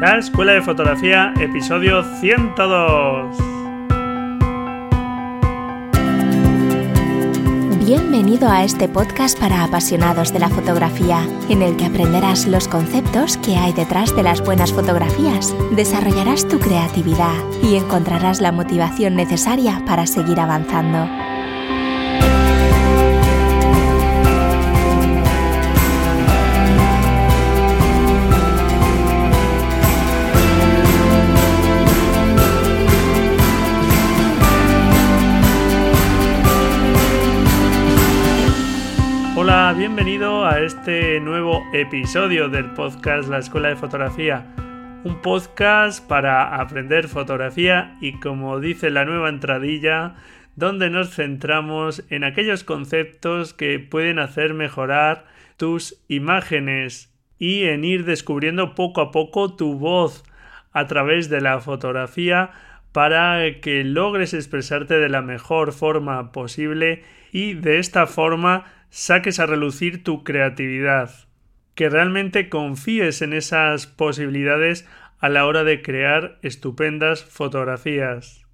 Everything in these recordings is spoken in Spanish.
La Escuela de Fotografía, episodio 102. Bienvenido a este podcast para apasionados de la fotografía, en el que aprenderás los conceptos que hay detrás de las buenas fotografías, desarrollarás tu creatividad y encontrarás la motivación necesaria para seguir avanzando. Bienvenido a este nuevo episodio del podcast La Escuela de Fotografía. Un podcast para aprender fotografía y como dice la nueva entradilla, donde nos centramos en aquellos conceptos que pueden hacer mejorar tus imágenes y en ir descubriendo poco a poco tu voz a través de la fotografía para que logres expresarte de la mejor forma posible y de esta forma saques a relucir tu creatividad, que realmente confíes en esas posibilidades a la hora de crear estupendas fotografías.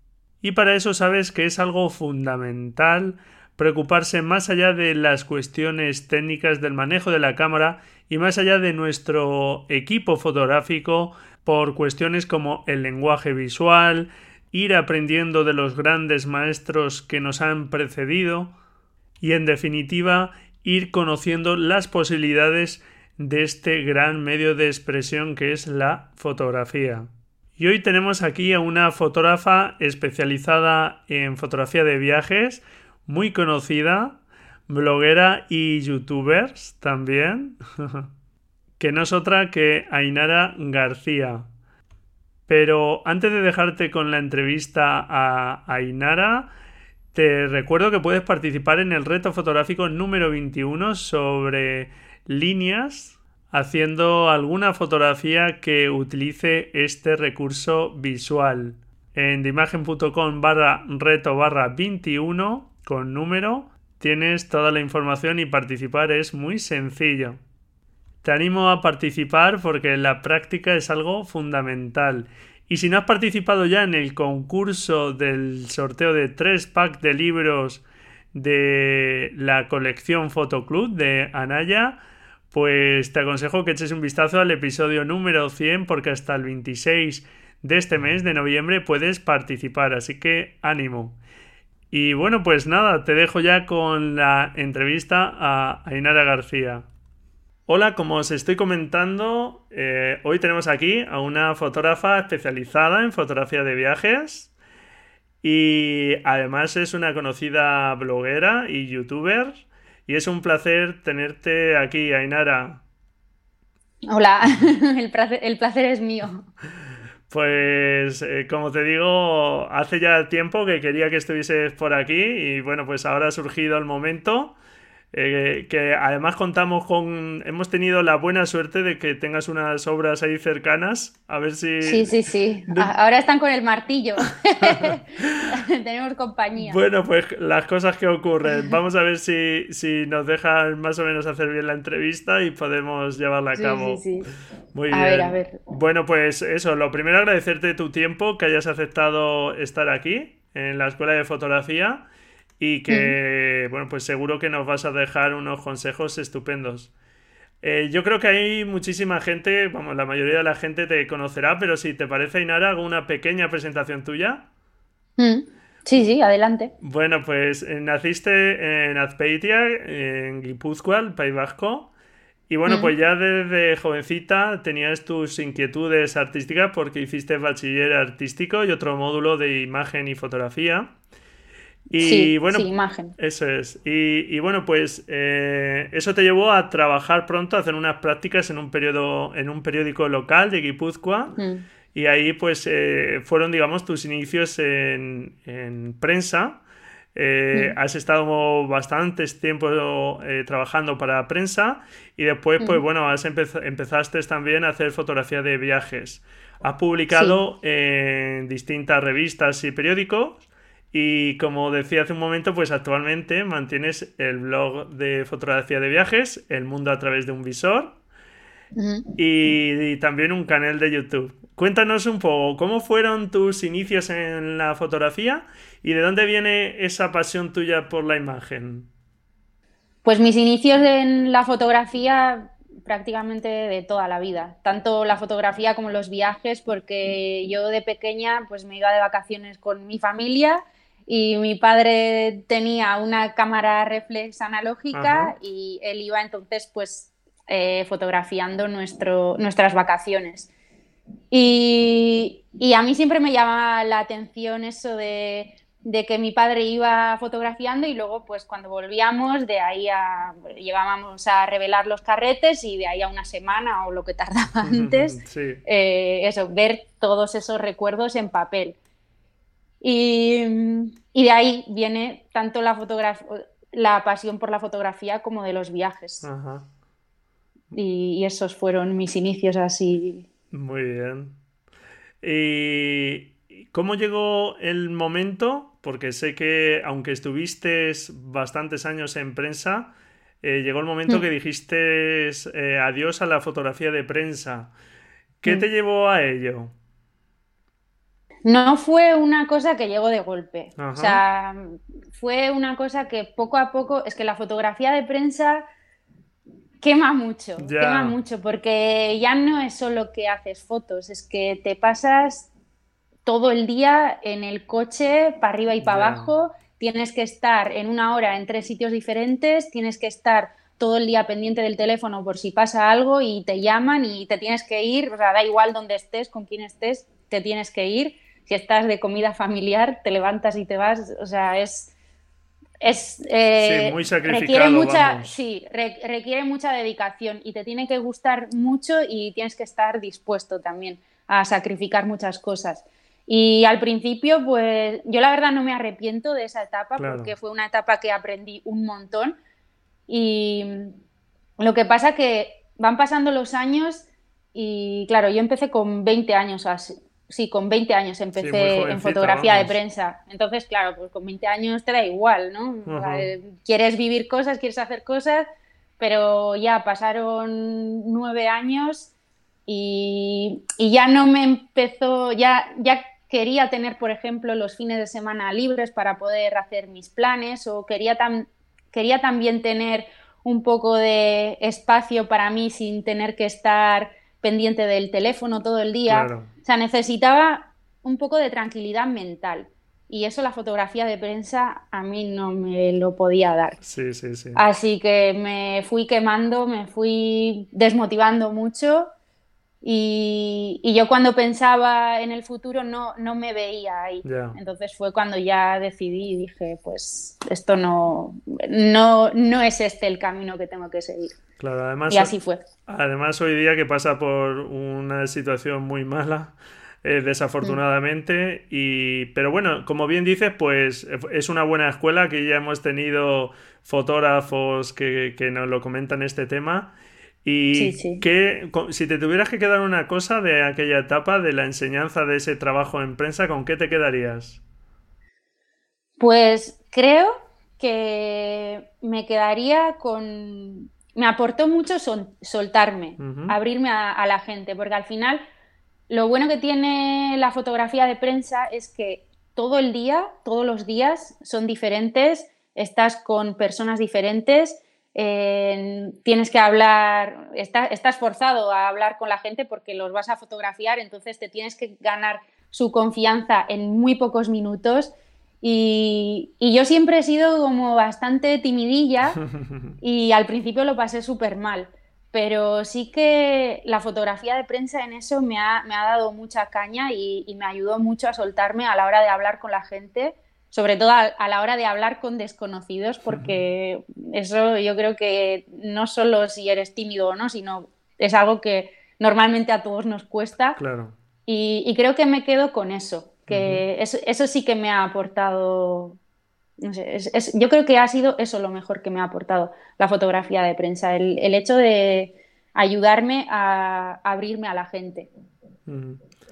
Y para eso sabes que es algo fundamental preocuparse más allá de las cuestiones técnicas del manejo de la cámara y más allá de nuestro equipo fotográfico por cuestiones como el lenguaje visual, ir aprendiendo de los grandes maestros que nos han precedido, y en definitiva ir conociendo las posibilidades de este gran medio de expresión que es la fotografía. Y hoy tenemos aquí a una fotógrafa especializada en fotografía de viajes, muy conocida, bloguera y youtubers también, que no es otra que Ainara García. Pero antes de dejarte con la entrevista a Ainara, te recuerdo que puedes participar en el reto fotográfico número 21 sobre líneas haciendo alguna fotografía que utilice este recurso visual. En dimagen.com barra reto barra 21 con número tienes toda la información y participar es muy sencillo. Te animo a participar porque la práctica es algo fundamental y si no has participado ya en el concurso del sorteo de tres packs de libros de la colección Fotoclub de Anaya, pues te aconsejo que eches un vistazo al episodio número 100 porque hasta el 26 de este mes de noviembre puedes participar, así que ánimo. Y bueno, pues nada, te dejo ya con la entrevista a Ainara García. Hola, como os estoy comentando, eh, hoy tenemos aquí a una fotógrafa especializada en fotografía de viajes y además es una conocida bloguera y youtuber y es un placer tenerte aquí, Ainara. Hola, el placer, es mío. Pues eh, como te digo, hace ya tiempo que quería que estuvieses por aquí y bueno, pues ahora ha surgido el momento. Eh, que además contamos con. Hemos tenido la buena suerte de que tengas unas obras ahí cercanas. A ver si. Sí, sí, sí. Ahora están con el martillo. Tenemos compañía. Bueno, pues las cosas que ocurren. Vamos a ver si, si, nos dejan más o menos hacer bien la entrevista y podemos llevarla a cabo. Sí, sí, Muy a bien. ver, a ver. Bueno, pues eso. Lo primero, agradecerte tu tiempo, que hayas aceptado estar aquí en la Escuela de Fotografía y que, bueno, pues seguro que nos vas a dejar unos consejos estupendos. Eh, yo creo que hay muchísima gente, vamos, la mayoría de la gente te conocerá, pero si te parece, Inara, hago una pequeña presentación tuya. Sí, sí, adelante. Bueno, pues eh, naciste en Azpeitia, en Guipúzcoa, el País Vasco. Y bueno, pues ya desde jovencita tenías tus inquietudes artísticas porque hiciste bachiller artístico y otro módulo de imagen y fotografía. Y sí, bueno, sí, imagen. Eso es. Y, y bueno, pues eh, eso te llevó a trabajar pronto, a hacer unas prácticas en un, periodo, en un periódico local de Guipúzcoa. Mm. Y ahí pues eh, fueron, digamos, tus inicios en, en prensa. Eh, mm. Has estado bastantes tiempo trabajando para prensa y después, pues mm. bueno, has empezaste también a hacer fotografía de viajes. Has publicado sí. en distintas revistas y periódicos y como decía hace un momento, pues actualmente mantienes el blog de fotografía de viajes, El Mundo a través de un visor. y, también un canal de YouTube. Cuéntanos un poco, ¿cómo fueron tus inicios en la fotografía y de dónde viene esa pasión tuya por la imagen? Pues mis inicios en la fotografía prácticamente de toda la vida, tanto la fotografía como los viajes, porque yo de pequeña pues me iba de vacaciones con mi familia y mi padre tenía una cámara reflex analógica y él iba entonces pues eh, fotografiando nuestro, nuestras vacaciones. Y, y, a mí siempre me llama la atención eso de de que mi padre iba fotografiando y luego pues cuando volvíamos de ahí a llegábamos a revelar los carretes y de ahí a una semana o lo que tardaba antes eh, eso ver todos esos recuerdos en papel y, de ahí viene tanto la la pasión por la fotografía como de los viajes y, y esos fueron mis inicios así muy bien y ¿Cómo llegó el momento porque sé que aunque estuviste bastantes años en prensa, eh, llegó el momento mm. que dijiste eh, adiós a la fotografía de prensa. ¿Qué mm. te llevó a ello? No fue una cosa que llegó de golpe. O sea, fue una cosa que poco a poco, es que la fotografía de prensa quema mucho, quema mucho, porque ya no es solo que haces fotos, es que te pasas todo el día en el coche, para arriba y para abajo, tienes que estar en una hora en tres sitios diferentes, tienes que estar todo el día pendiente del teléfono por si pasa algo y te llaman y te tienes que ir, o sea, da igual dónde estés, con quién estés, te tienes que ir. Si estás de comida familiar, te levantas y te vas, o sea, es... Es, eh, sí, muy sacrificado, requiere mucha, sí, requiere mucha dedicación y te tiene que gustar mucho y tienes que estar dispuesto también a sacrificar muchas cosas. Y al principio, pues yo la verdad no me arrepiento de esa etapa porque fue una etapa que aprendí un montón. Y lo que pasa que van pasando los años y claro, yo empecé con 20 años así. Sí, con 20 años empecé en fotografía de prensa. Entonces, claro, pues con 20 años te da igual, ¿no? quieres vivir cosas, quieres hacer cosas, pero ya pasaron nueve años y, y, ya no me empezó, ya, ya quería tener, por ejemplo, los fines de semana libres para poder hacer mis planes o quería, quería también tener un poco de espacio para mí sin tener que estar pendiente del teléfono todo el día. O sea, necesitaba un poco de tranquilidad mental. Y eso la fotografía de prensa a mí no me lo podía dar. Sí, sí, sí. Así que me fui quemando, me fui desmotivando mucho y, yo cuando pensaba en el futuro no, no me veía ahí. Entonces fue cuando ya decidí y dije, pues esto no, no, no es este el camino que tengo que seguir. Claro, además, y así fue. Además hoy día que pasa por una situación muy mala, eh, desafortunadamente. Mm. Y, pero bueno, como bien dices, pues es una buena escuela que ya hemos tenido fotógrafos que, que nos lo comentan este tema. Y si te tuvieras que quedar una cosa de aquella etapa, de la enseñanza de ese trabajo en prensa, ¿con qué te quedarías? Pues creo que me quedaría con... Me aportó mucho soltarme, abrirme a, la gente, porque al final lo bueno que tiene la fotografía de prensa es que todo el día, todos los días son diferentes, estás con personas diferentes tienes que hablar, estás forzado a hablar con la gente porque los vas a fotografiar, entonces te tienes que ganar su confianza en muy pocos minutos. Y, yo siempre he sido como bastante timidilla y al principio lo pasé súper mal, pero sí que la fotografía de prensa en eso me ha, dado mucha caña y, me ayudó mucho a soltarme a la hora de hablar con la gente sobre todo a, la hora de hablar con desconocidos, porque eso yo creo que no solo si eres tímido o no, sino es algo que normalmente a todos nos cuesta. Claro. Y, creo que me quedo con eso, que eso, sí que me ha aportado, no sé, yo creo que ha sido eso lo mejor que me ha aportado la fotografía de prensa, el, hecho de ayudarme a, abrirme a la gente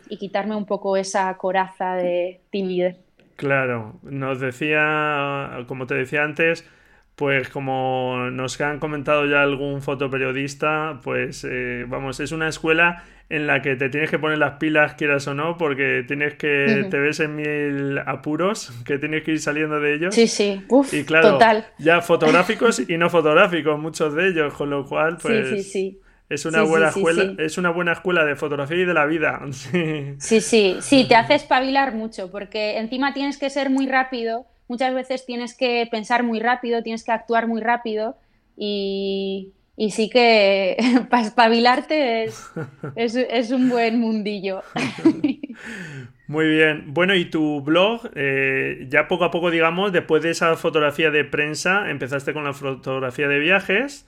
y quitarme un poco esa coraza de timidez. Claro, nos decía, como te decía antes, pues como nos han comentado ya algún fotoperiodista, pues eh, vamos, es una escuela en la que te tienes que poner las pilas, quieras o no, porque tienes que, te ves en mil apuros, que tienes que ir saliendo de ellos. Sí, sí, Uf, y claro, total. ya fotográficos y no fotográficos, muchos de ellos, con lo cual, pues... Sí, sí, sí. Es una, buena escuela, es una buena escuela de fotografía y de la vida. Sí, sí, sí, te hace espabilar mucho, porque encima tienes que ser muy rápido, muchas veces tienes que pensar muy rápido, tienes que actuar muy rápido y, y sí que para espabilarte es, es, un buen mundillo. Muy bien. Bueno, y tu blog, eh, ya poco a poco, digamos, después de esa fotografía de prensa, empezaste con la fotografía de viajes.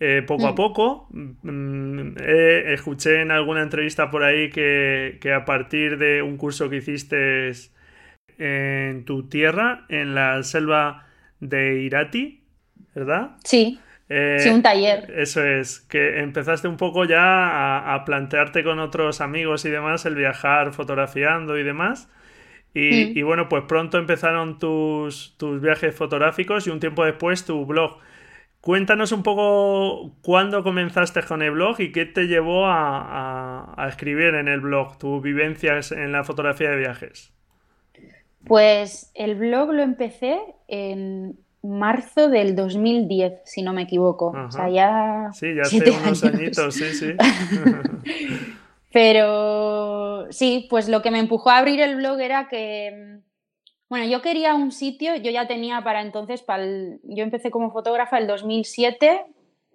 Eh, poco a mm. poco. Mm, escuché en alguna entrevista por ahí que, que, a partir de un curso que hiciste en tu tierra, en la selva de Irati, ¿verdad? Sí. Eh, sí, un taller. Eso es, que empezaste un poco ya a, plantearte con otros amigos y demás el viajar fotografiando y demás. Y, mm. bueno, pues pronto empezaron tus, tus viajes fotográficos y un tiempo después tu blog. Cuéntanos un poco cuándo comenzaste con el blog y qué te llevó a, a escribir en el blog, tus vivencias en la fotografía de viajes. Pues el blog lo empecé en marzo del 2010, si no me equivoco. O sea, ya. Sí, ya hace unos añitos, sí, sí. Pero sí, pues lo que me empujó a abrir el blog era que. Bueno, yo quería un sitio, yo ya tenía para entonces, para yo empecé como fotógrafa el 2007,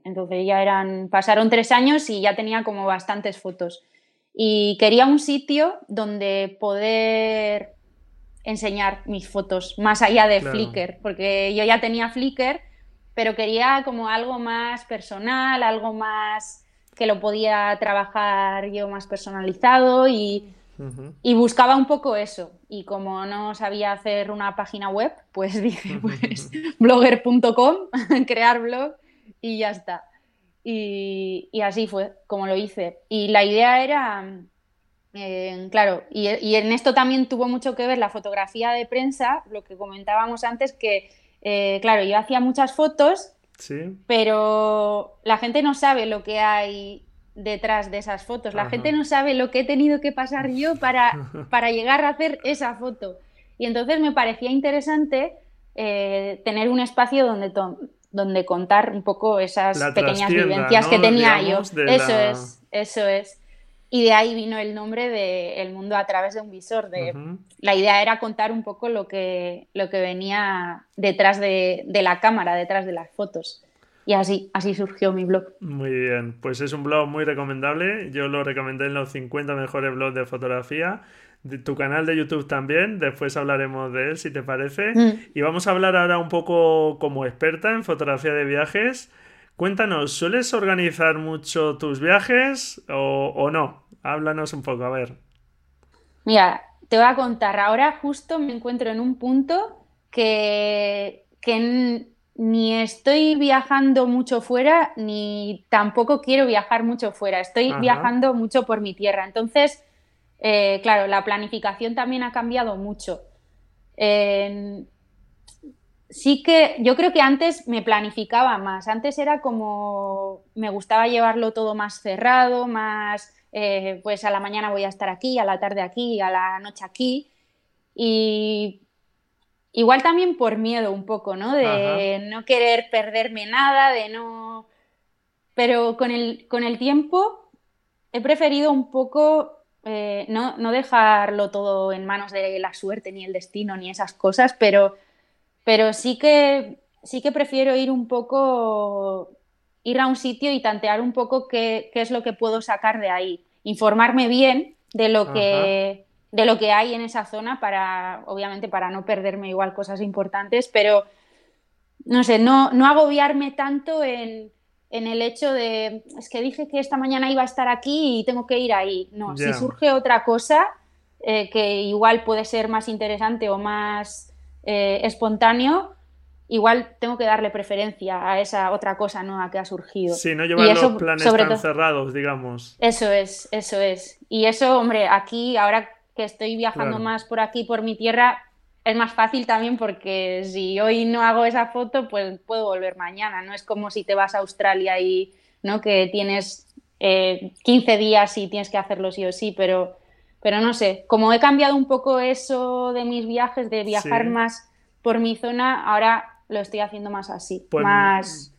entonces ya eran, pasaron tres años y ya tenía como bastantes fotos. Y quería un sitio donde poder enseñar mis fotos, más allá de Flickr, porque yo ya tenía Flickr, pero quería como algo más personal, algo más que lo podía trabajar yo más personalizado y, y buscaba un poco eso. Y como no sabía hacer una página web, pues dije, pues blogger.com, crear blog y ya está. Y, y así fue como lo hice. Y la idea era claro, y, en esto también tuvo mucho que ver la fotografía de prensa, lo que comentábamos antes, que, eh, claro, yo hacía muchas fotos, pero la gente no sabe lo que hay detrás de esas fotos, la gente no sabe lo que he tenido que pasar yo para, para llegar a hacer esa foto. Y entonces me parecía interesante eh, tener un espacio donde, donde contar un poco esas pequeñas vivencias que tenía yo. Eso es, eso es. Y de ahí vino el nombre de El mundo a través de un visor. De, La idea era contar un poco lo que, lo que venía detrás de, la cámara, detrás de las fotos. Y así, así surgió mi blog. Muy bien, pues es un blog muy recomendable. Yo lo recomendé en los 50 mejores blogs de fotografía. De tu canal de YouTube también, después hablaremos de él si te parece. Mm. Y vamos a hablar ahora un poco como experta en fotografía de viajes. Cuéntanos, ¿sueles organizar mucho tus viajes o, no? Háblanos un poco, a ver. Mira, te voy a contar. Ahora justo me encuentro en un punto que, ni estoy viajando mucho fuera, ni tampoco quiero viajar mucho fuera. Estoy viajando mucho por mi tierra. Entonces, eh, claro, la planificación también ha cambiado mucho sí que yo creo que antes me planificaba más. Antes era como me gustaba llevarlo todo más cerrado, más eh, pues a la mañana voy a estar aquí, a la tarde aquí, a la noche aquí. Y igual también por miedo un poco, ¿no? De no querer perderme nada, de no. Pero con el, con el tiempo he preferido un poco eh, no, no dejarlo todo en manos de la suerte, ni el destino, ni esas cosas, pero pero sí que, sí que prefiero ir un poco, ir a un sitio y tantear un poco qué, es lo que puedo sacar de ahí. Informarme bien de lo que de lo que hay en esa zona para, obviamente, para no perderme igual cosas importantes, pero no sé, no, no agobiarme tanto en, el hecho de, es que dije que esta mañana iba a estar aquí y tengo que ir ahí. No, si surge otra cosa eh, que igual puede ser más interesante o más eh, espontáneo, igual tengo que darle preferencia a esa otra cosa nueva que ha surgido. Sí, no llevar los planes tan cerrados, digamos. Eso es, eso es. Y eso, hombre, aquí, ahora que estoy viajando más por aquí, por mi tierra, es más fácil también porque si hoy no hago esa foto, pues puedo volver mañana. No es como si te vas a Australia y ¿no? que tienes eh, 15 días y tienes que hacerlo sí o sí, pero, pero no sé, como he cambiado un poco eso de mis viajes, de viajar más por mi zona, ahora lo estoy haciendo más así, pues más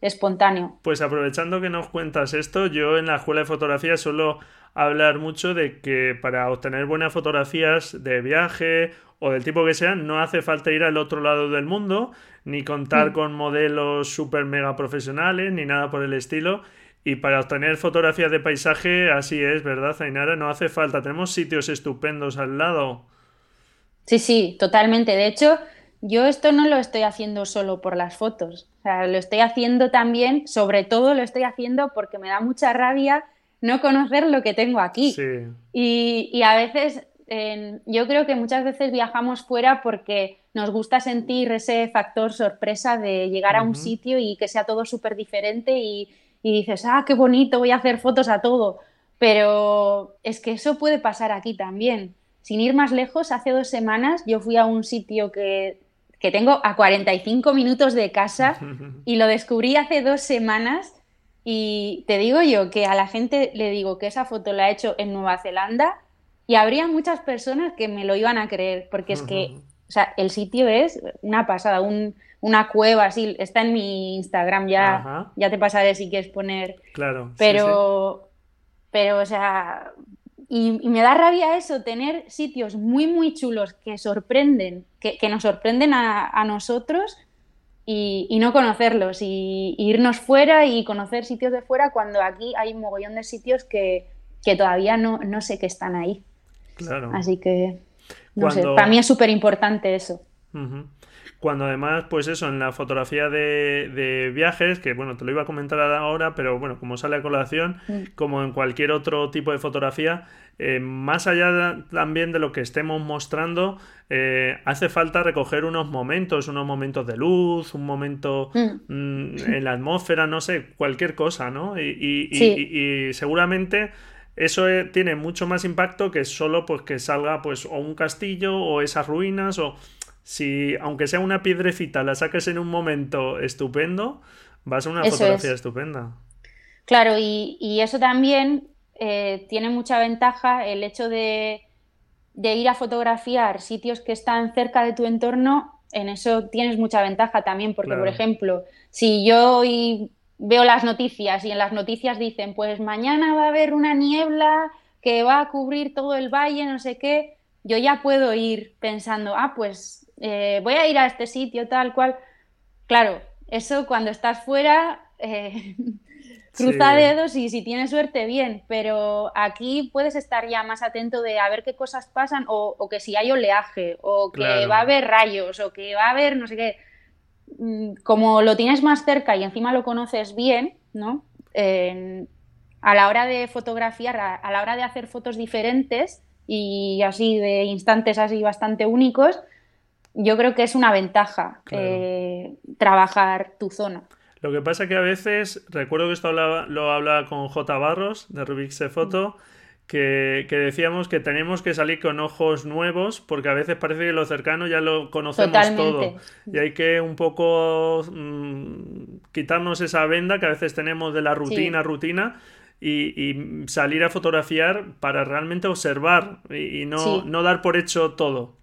espontáneo. Pues aprovechando que nos cuentas esto, yo en la escuela de fotografía suelo hablar mucho de que para obtener buenas fotografías de viaje o del tipo que sean, no hace falta ir al otro lado del mundo, ni contar mm. con modelos super mega profesionales, ni nada por el estilo. Y para obtener fotografías de paisaje, así es, ¿verdad, Zainara? No hace falta. Tenemos sitios estupendos al lado. Sí, sí, totalmente. De hecho, yo esto no lo estoy haciendo solo por las fotos. O sea, lo estoy haciendo también, sobre todo lo estoy haciendo porque me da mucha rabia no conocer lo que tengo aquí. Sí. Y, a veces, yo creo que muchas veces viajamos fuera porque nos gusta sentir ese factor sorpresa de llegar a un sitio y que sea todo súper diferente y, y dices, ah, qué bonito, voy a hacer fotos a todo. Pero es que eso puede pasar aquí también. Sin ir más lejos, hace dos semanas yo fui a un sitio que que tengo a 45 minutos de casa y lo descubrí hace dos semanas y te digo yo que a la gente le digo que esa foto la he hecho en Nueva Zelanda y habría muchas personas que me lo iban a creer porque es que o sea, el sitio es una pasada, una cueva así, está en mi Instagram, ya, ya te pasaré si quieres poner. Claro. Pero, pero, o sea, y, me da rabia eso, tener sitios muy, muy chulos que sorprenden, que, nos sorprenden a, nosotros y, no conocerlos, y, irnos fuera y conocer sitios de fuera cuando aquí hay un mogollón de sitios que, todavía no, no, sé que están ahí. Claro. Así que, no sé, para mí es súper importante eso. Cuando además, pues eso, en la fotografía de, viajes, que bueno, te lo iba a comentar ahora, pero bueno, como sale a colación, mm. como en cualquier otro tipo de fotografía, eh, más allá también de lo que estemos mostrando, eh, hace falta recoger unos momentos, unos momentos de luz, un momento mm. Mm, en la atmósfera, no sé, cualquier cosa, ¿no? Y, y seguramente eso eh, tiene mucho más impacto que solo pues que salga pues o un castillo o esas ruinas o si, aunque sea una piedrecita, la saques en un momento estupendo, va a ser una fotografía estupenda. Claro, y, eso también eh, tiene mucha ventaja el hecho de, ir a fotografiar sitios que están cerca de tu entorno, en eso tienes mucha ventaja también, porque por ejemplo, si yo hoy veo las noticias y en las noticias dicen, pues mañana va a haber una niebla que va a cubrir todo el valle, no sé qué, yo ya puedo ir pensando, ah, pues eh, voy a ir a este sitio, tal cual. Claro, eso cuando estás fuera, eh, cruza dedos y si tienes suerte, bien, pero aquí puedes estar ya más atento de a ver qué cosas pasan o, que si hay oleaje o que va a haber rayos o que va a haber no sé qué. Mm, como lo tienes más cerca y encima lo conoces bien, ¿no? a la hora de fotografiar, a la hora de hacer fotos diferentes y así de instantes así bastante únicos, yo creo que es una ventaja eh, trabajar tu zona. Lo que pasa que a veces, recuerdo que esto lo hablaba con J. Barros de Rubik's Foto, que, decíamos que tenemos que salir con ojos nuevos porque a veces parece que lo cercano ya lo conocemos todo y hay que un poco mm, quitarnos esa venda que a veces tenemos de la rutina, rutina y, salir a fotografiar para realmente observar y, no, no dar por hecho todo.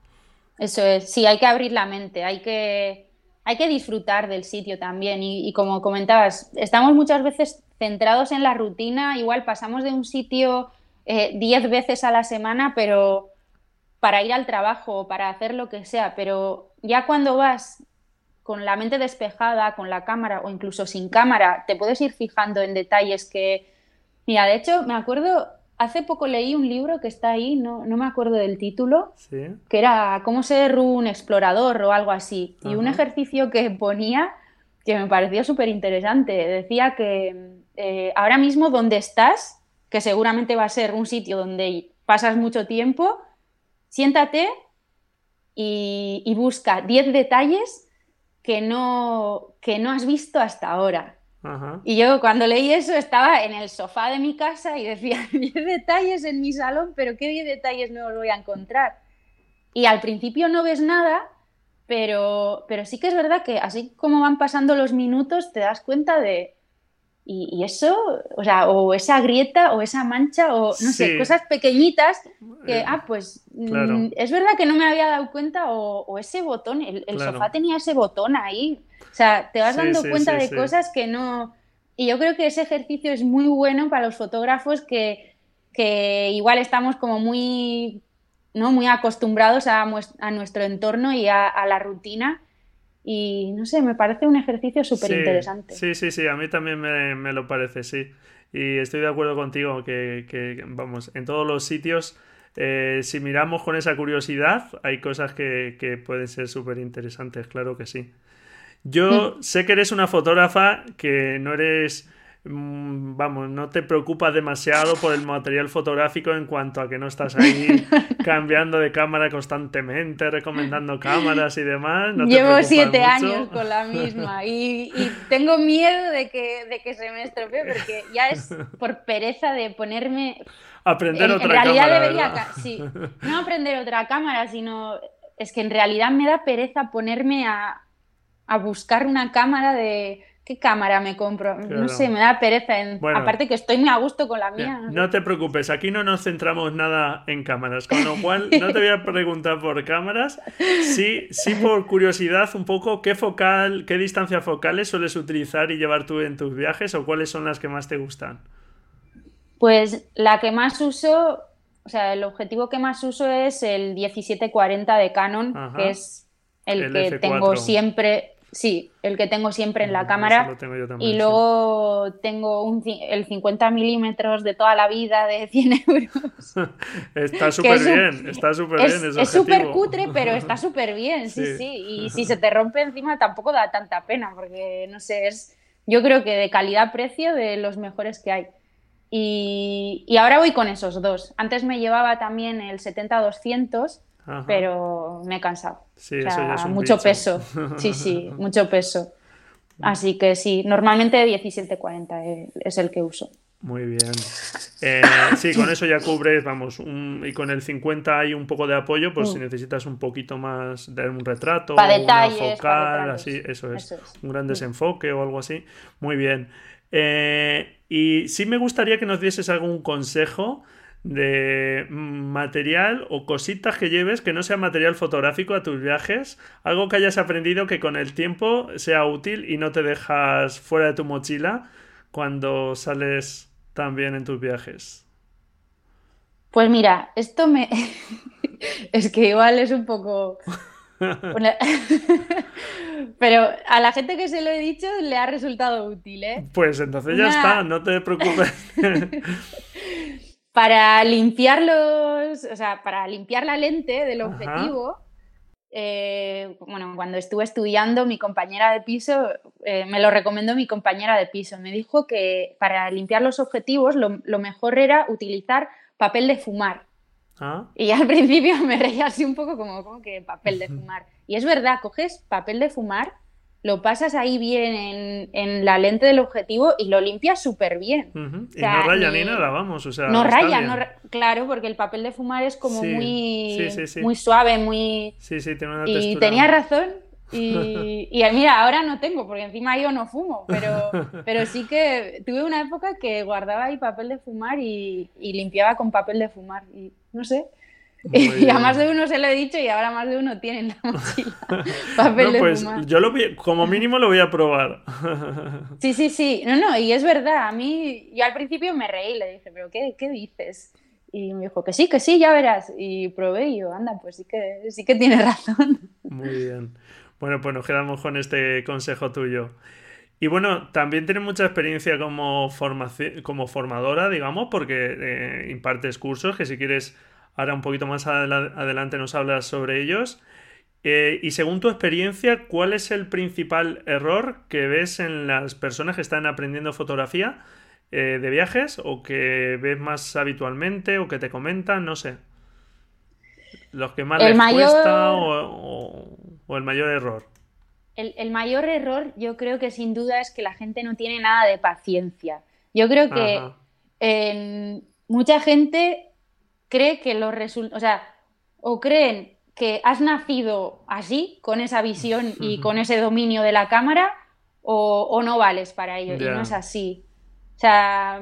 Eso es, sí, hay que abrir la mente, hay que, hay que disfrutar del sitio también. Y, como comentabas, estamos muchas veces centrados en la rutina, igual pasamos de un sitio eh, diez veces a la semana, pero para ir al trabajo o para hacer lo que sea, pero ya cuando vas con la mente despejada, con la cámara o incluso sin cámara, te puedes ir fijando en detalles que, mira, de hecho, me acuerdo hace poco leí un libro que está ahí, no, no me acuerdo del título, que era Cómo ser un explorador o algo así. Y un ejercicio que ponía que me pareció súper interesante. Decía que eh, ahora mismo donde estás, que seguramente va a ser un sitio donde pasas mucho tiempo, siéntate y, y busca 10 detalles que no, que no has visto hasta ahora. Y yo cuando leí eso estaba en el sofá de mi casa y decía 10 detalles en mi salón, pero qué 10 detalles no los voy a encontrar. y al principio no ves nada, pero, pero sí que es verdad que así como van pasando los minutos te das cuenta de, y, eso, o sea, o esa grieta o esa mancha o no sé, cosas pequeñitas que, eh, ah, pues mm, es verdad que no me había dado cuenta o, ese botón, el, sofá tenía ese botón ahí. O sea, te vas dando cuenta de cosas que no... Y yo creo que ese ejercicio es muy bueno para los fotógrafos que, que igual estamos como muy, ¿no? muy acostumbrados a, a nuestro entorno y a la rutina y no sé, me parece un ejercicio súper interesante. Sí, sí, sí, a mí también me, lo parece, sí. Y estoy de acuerdo contigo que, vamos, en todos los sitios, eh, si miramos con esa curiosidad, hay cosas que, que pueden ser súper interesantes, claro que sí. Yo sé que eres una fotógrafa que no eres vamos, no te preocupas demasiado por el material fotográfico en cuanto a que no estás ahí cambiando de cámara constantemente, recomendando cámaras y demás. Llevo siete años con la misma y, tengo miedo de que, de que se me estropee porque ya es por pereza de ponerme... Aprender otra en realidad cámara. Debería, sí, no aprender otra cámara, sino es que en realidad me da pereza ponerme a, a buscar una cámara de ¿Qué cámara me compro? No sé, me da pereza. Aparte que estoy muy a gusto con la mía. No, te preocupes, aquí no nos centramos nada en cámaras, con lo cual no te voy a preguntar por cámaras. Sí, sí por curiosidad un poco, ¿qué focal, qué distancias focales sueles utilizar y llevar tú en tus viajes o cuáles son las que más te gustan? Pues la que más uso, o sea, el objetivo que más uso es el 1740 de Canon, que es el, que tengo siempre Sí, el que tengo siempre en la cámara. y luego tengo un, el 50 milímetros de toda la vida de 100 euros. está súper bien, está súper bien. Es súper cutre, pero está súper bien, sí, sí, Y si se te rompe encima tampoco da tanta pena, porque no sé, es yo creo que de calidad-precio de los mejores que hay. Y, y ahora voy con esos dos. Antes me llevaba también el 70-200 pero me he cansado. Sí, eso ya es mucho peso. Sí, sí, mucho peso. Así que sí, normalmente 1740 eh, es el que uso. Muy bien. Eh, sí, con eso ya cubres, vamos, y con el 50 hay un poco de apoyo, pues si mm. necesitas un poquito más de un retrato, para detalles, una focal, así, eso es, un gran mm. desenfoque o algo así. Muy bien. Eh, y sí me gustaría que nos dieses algún consejo de material o cositas que lleves que no sea material fotográfico a tus viajes, algo que hayas aprendido que con el tiempo sea útil y no te dejas fuera de tu mochila cuando sales también en tus viajes. Pues mira, esto me... es que igual es un poco... Pero a la gente que se lo he dicho le ha resultado útil, ¿eh? Pues entonces ya está, no te preocupes. Para limpiar los, o sea, para limpiar la lente del objetivo, eh, bueno, cuando estuve estudiando, mi compañera de piso, eh, me lo recomendó mi compañera de piso, me dijo que para limpiar los objetivos lo, mejor era utilizar papel de fumar. Ah. Y al principio me reía así un poco como, como que papel de fumar. Y es verdad, coges papel de fumar lo pasas ahí bien en, la lente del objetivo y lo limpias súper bien. y no raya ni, nada, vamos. O sea, no raya, no, claro, porque el papel de fumar es como muy, muy suave, muy... Sí, sí, tiene una textura. Y tenía razón. Y, y, mira, ahora no tengo, porque encima yo no fumo, pero, pero sí que tuve una época que guardaba ahí papel de fumar y, y limpiaba con papel de fumar. Y no sé, y a más de uno se lo he dicho y ahora más de uno tiene en la mochila papel pues Yo lo como mínimo lo voy a probar. Sí, sí, sí. No, no, y es verdad. A mí, yo al principio me reí, le dije, ¿pero qué, qué dices? Y me dijo que sí, que sí, ya verás. Y probé y yo, anda, pues sí que, sí que tiene razón. Muy bien. Bueno, pues nos quedamos con este consejo tuyo. Y bueno, también tienes mucha experiencia como, como formadora, digamos, porque eh, impartes cursos que si quieres Ahora un poquito más adelante nos hablas sobre ellos. Eh, y según tu experiencia, ¿cuál es el principal error que ves en las personas que están aprendiendo fotografía eh, de viajes o que ves más habitualmente o que te comentan? No sé. Los que más les cuesta o, el mayor error. El, mayor error yo creo que sin duda es que la gente no tiene nada de paciencia. Yo creo que mucha gente cree que los resultados, o sea, o creen que has nacido así, con esa visión y con ese dominio de la cámara, o, no vales para ello. Y no es así. O sea,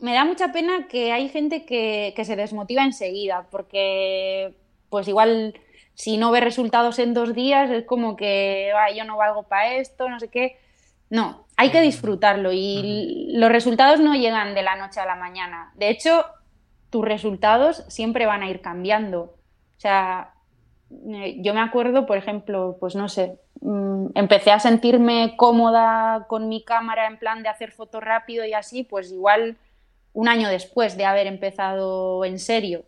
me da mucha pena que hay gente que, que, se desmotiva enseguida, porque pues igual si no ve resultados en dos días es como que yo no valgo para esto, no sé qué. No, hay que disfrutarlo y los resultados no llegan de la noche a la mañana. De hecho, tus resultados siempre van a ir cambiando. O sea, eh, yo me acuerdo, por ejemplo, pues no sé, mm, empecé a sentirme cómoda con mi cámara en plan de hacer fotos rápido y así, pues igual un año después de haber empezado en serio.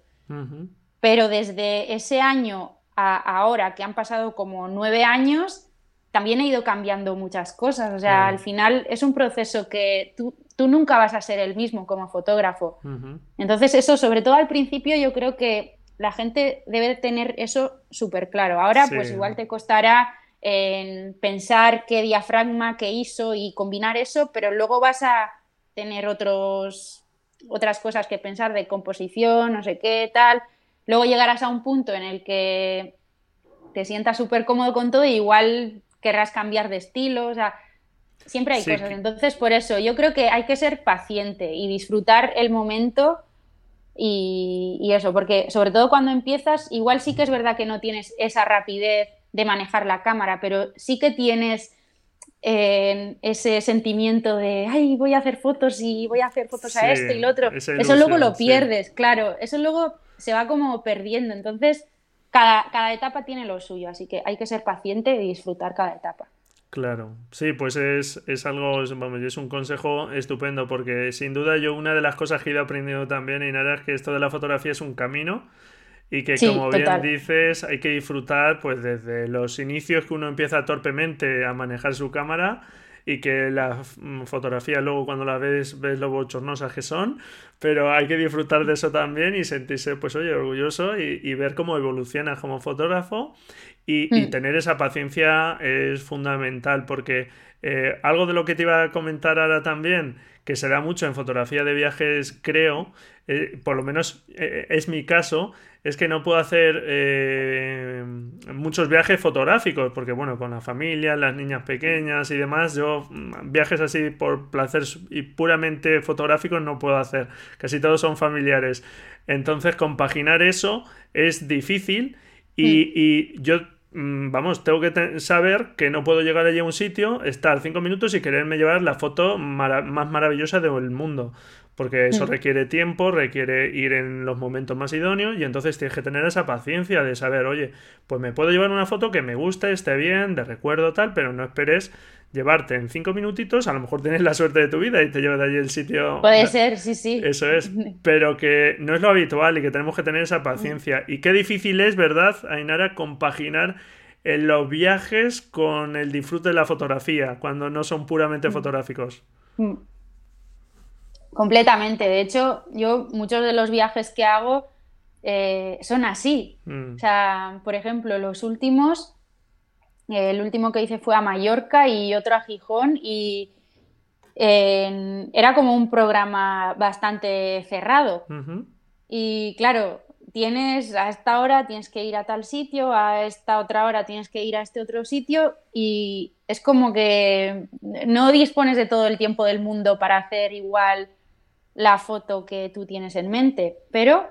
Pero desde ese año a ahora, que han pasado como nueve años, también he ido cambiando muchas cosas. O sea, al final es un proceso que tú, nunca vas a ser el mismo como fotógrafo. Entonces, eso, sobre todo al principio, yo creo que la gente debe tener eso súper claro. Ahora, pues igual te costará en pensar qué diafragma, qué hizo y combinar eso, pero luego vas a tener otros, otras cosas que pensar de composición, no sé qué, tal. Luego llegarás a un punto en el que te sientas súper cómodo con todo y igual querrás cambiar de estilo, o sea, siempre hay cosas. Entonces, por eso, yo creo que hay que ser paciente y disfrutar el momento y, eso, porque sobre todo cuando empiezas, igual sí que es verdad que no tienes esa rapidez de manejar la cámara, pero sí que tienes eh, ese sentimiento de, ay, voy a hacer fotos y voy a hacer fotos a esto y lo otro. eso luego lo pierdes, claro, eso luego se va como perdiendo. Entonces, cada, etapa tiene lo suyo, así que hay que ser paciente y disfrutar cada etapa. Claro, sí, pues es, algo, vamos, es un consejo estupendo porque sin duda yo una de las cosas que he ido aprendiendo también, y nada, es que esto de la fotografía es un camino y que como bien dices hay que disfrutar pues desde los inicios que uno empieza torpemente a manejar su cámara y que la mm, fotografía luego cuando la ves ves lo bochornosas que son, pero hay que disfrutar de eso también y sentirse pues oye orgulloso y, ver cómo evolucionas como fotógrafo y, mm. tener esa paciencia es fundamental porque eh, algo de lo que te iba a comentar ahora también, que se da mucho en fotografía de viajes, creo, eh, por lo menos eh, es mi caso, es que no puedo hacer muchos viajes fotográficos, porque bueno, con la familia, las niñas pequeñas y demás, yo mm, viajes así por placer y puramente fotográficos no puedo hacer, casi todos son familiares. Entonces, compaginar eso es difícil y, mm. yo mm, vamos, tengo que saber que no puedo llegar allí a un sitio, estar cinco minutos y quererme llevar la foto más maravillosa del mundo porque eso mm. requiere tiempo, requiere ir en los momentos más idóneos y entonces tienes que tener esa paciencia de saber, oye, pues me puedo llevar una foto que me guste, esté bien, de recuerdo tal, pero no esperes llevarte en cinco minutitos, a lo mejor tienes la suerte de tu vida y te llevas de allí el sitio. Puede ser, sí, sí. Eso es, pero que no es lo habitual y que tenemos que tener esa paciencia. Y qué difícil es, ¿verdad, Ainara, compaginar en los viajes con el disfrute de la fotografía, cuando no son puramente mm. fotográficos. Mm. Completamente. De hecho, yo muchos de los viajes que hago eh, son así. Mm. O sea, por ejemplo, los últimos, el último que hice fue a Mallorca y otro a Gijón y era como un programa bastante cerrado. Y claro, tienes a esta hora tienes que ir a tal sitio, a esta otra hora tienes que ir a este otro sitio y es como que no dispones de todo el tiempo del mundo para hacer igual la foto que tú tienes en mente, pero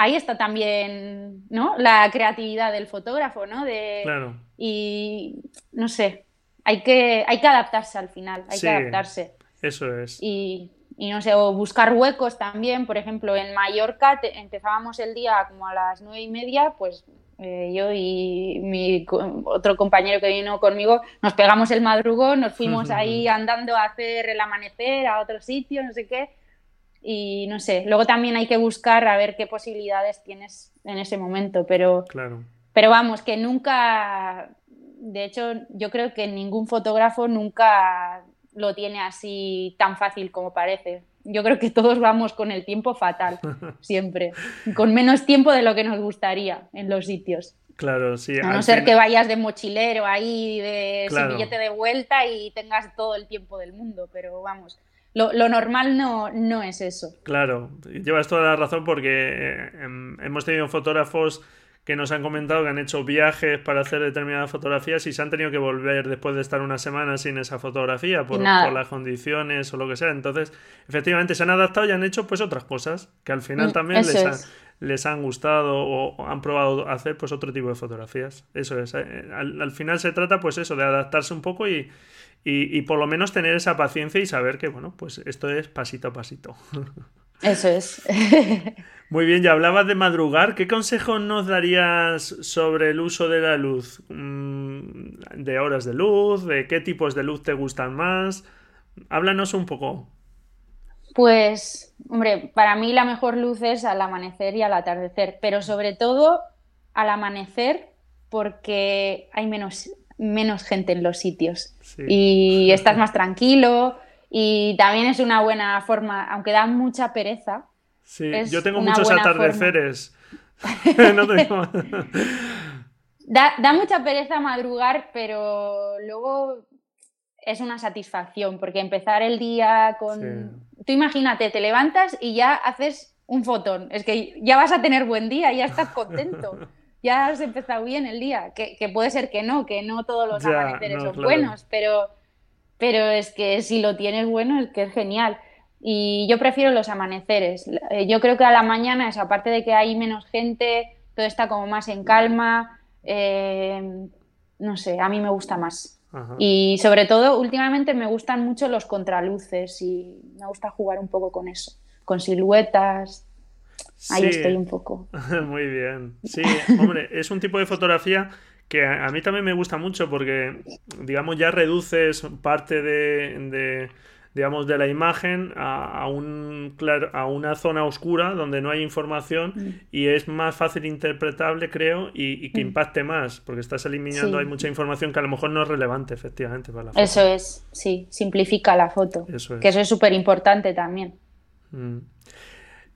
ahí está también, ¿no? La creatividad del fotógrafo, ¿no? De, claro. Y no sé, hay que, hay que adaptarse al final, hay que adaptarse. Eso es. Y, no sé, o buscar huecos también, por ejemplo, en Mallorca empezábamos el día como a las nueve y media, pues eh, yo y mi otro compañero que vino conmigo nos pegamos el madrugón, nos fuimos ahí andando a hacer el amanecer a otro sitio, no sé qué, y no sé, luego también hay que buscar a ver qué posibilidades tienes en ese momento, pero, claro. pero vamos, que nunca, de hecho, yo creo que ningún fotógrafo nunca lo tiene así tan fácil como parece. Yo creo que todos vamos con el tiempo fatal, siempre, con menos tiempo de lo que nos gustaría en los sitios. Claro, sí. A no ser que vayas de mochilero ahí, de billete de vuelta y tengas todo el tiempo del mundo, pero vamos, lo, normal no, no es eso. Claro, llevas toda la razón porque eh, em, hemos tenido fotógrafos que nos han comentado que han hecho viajes para hacer determinadas fotografías y se han tenido que volver después de estar una semana sin esa fotografía por, las condiciones o lo que sea. Entonces, efectivamente, se han adaptado y han hecho pues otras cosas que al final mm, también les, les, han gustado o han probado hacer pues otro tipo de fotografías. Eso es. Eh, al, final se trata pues eso, de adaptarse un poco y, y, y por lo menos tener esa paciencia y saber que, bueno, pues esto es pasito a pasito. Eso es. Muy bien, ya hablabas de madrugar. ¿Qué consejos nos darías sobre el uso de la luz? Mm, ¿De horas de luz? ¿De qué tipos de luz te gustan más? Háblanos un poco. Pues, hombre, para mí la mejor luz es al amanecer y al atardecer, pero sobre todo al amanecer porque hay menos, menos gente en los sitios. Y estás más tranquilo y también es una buena forma, aunque da mucha pereza, Sí, yo tengo muchos atardeceres. da, mucha pereza madrugar, pero luego es una satisfacción, porque empezar el día con... Tú imagínate, te levantas y ya haces un fotón. Es que ya vas a tener buen día, ya estás contento. ya has empezado bien el día. Que, puede ser que no, que no todos los amaneceres son buenos, pero, pero es que si lo tienes bueno es que es genial. Y yo prefiero los amaneceres. Eh, yo creo que a la mañana, es aparte de que hay menos gente, todo está como más en calma. Eh, no sé, a mí me gusta más. Y sobre todo, últimamente me gustan mucho los contraluces y me gusta jugar un poco con eso, con siluetas. Ahí estoy un poco. Muy bien. Sí, hombre, es un tipo de fotografía que a, mí también me gusta mucho porque, digamos, ya reduces parte de digamos, de la imagen a, un, a una zona oscura donde no hay información mm. y es más fácil interpretable, creo, y, que mm. impacte más, porque estás eliminando, hay mucha información que a lo mejor no es relevante, efectivamente, para la foto. Eso es, sí, simplifica la foto, que eso es súper importante también. Mm.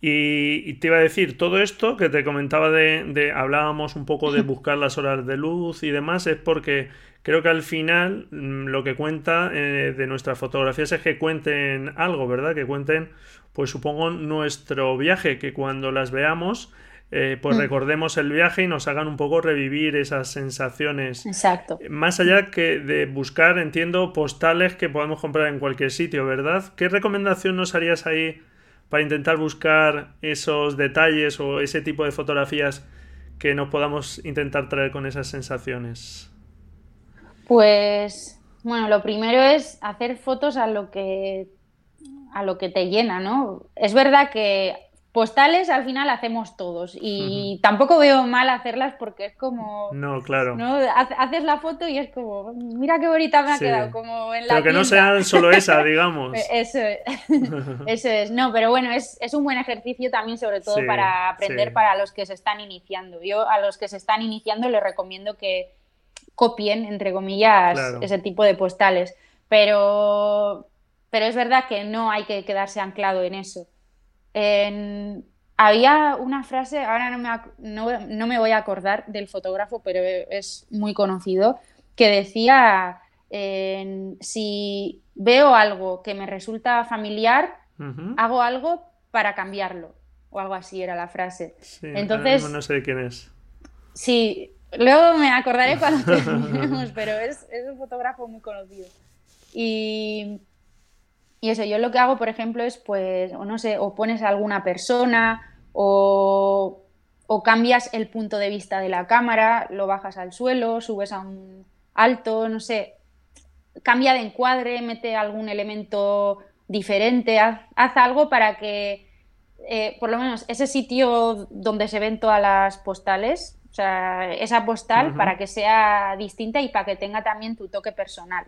Y, te iba a decir, todo esto que te comentaba de, de, hablábamos un poco de buscar las horas de luz y demás, es porque creo que al final mm, lo que cuenta eh, de nuestras fotografías es que cuenten algo, ¿verdad? Que cuenten, pues supongo, nuestro viaje, que cuando las veamos, eh, pues mm. recordemos el viaje y nos hagan un poco revivir esas sensaciones. Exacto. Más allá que de buscar, entiendo, postales que podemos comprar en cualquier sitio, ¿verdad? ¿Qué recomendación nos harías ahí para intentar buscar esos detalles o ese tipo de fotografías que nos podamos intentar traer con esas sensaciones? Pues, bueno, lo primero es hacer fotos a lo que a lo que te llena, ¿no? Es verdad que postales al final hacemos todos y tampoco veo mal hacerlas porque es como no claro. ¿no? haces la foto y es como mira qué bonita me ha quedado como en la pero que no sean solo esa digamos. Eso es. Eso es. No pero bueno es, es, un buen ejercicio también sobre todo para aprender para los que se están iniciando. Yo a los que se están iniciando les recomiendo que copien, entre comillas, ese tipo de postales. Pero, pero es verdad que no hay que quedarse anclado en eso. había una frase, ahora no me, no, me, voy a acordar del fotógrafo, pero es muy conocido, que decía, si veo algo que me resulta familiar, hago algo para cambiarlo. O algo así era la frase. Entonces, no sé quién es. Sí, Luego me acordaré cuando terminemos, pero es, un fotógrafo muy conocido. Y, y, eso, yo lo que hago, por ejemplo, es pues, o no sé, o pones a alguna persona o, o cambias el punto de vista de la cámara, lo bajas al suelo, subes a un alto, no sé, cambia de encuadre, mete algún elemento diferente, haz, algo para que, eh, por lo menos, ese sitio donde se ven todas las postales, o sea, esa postal para que sea distinta y para que tenga también tu toque personal.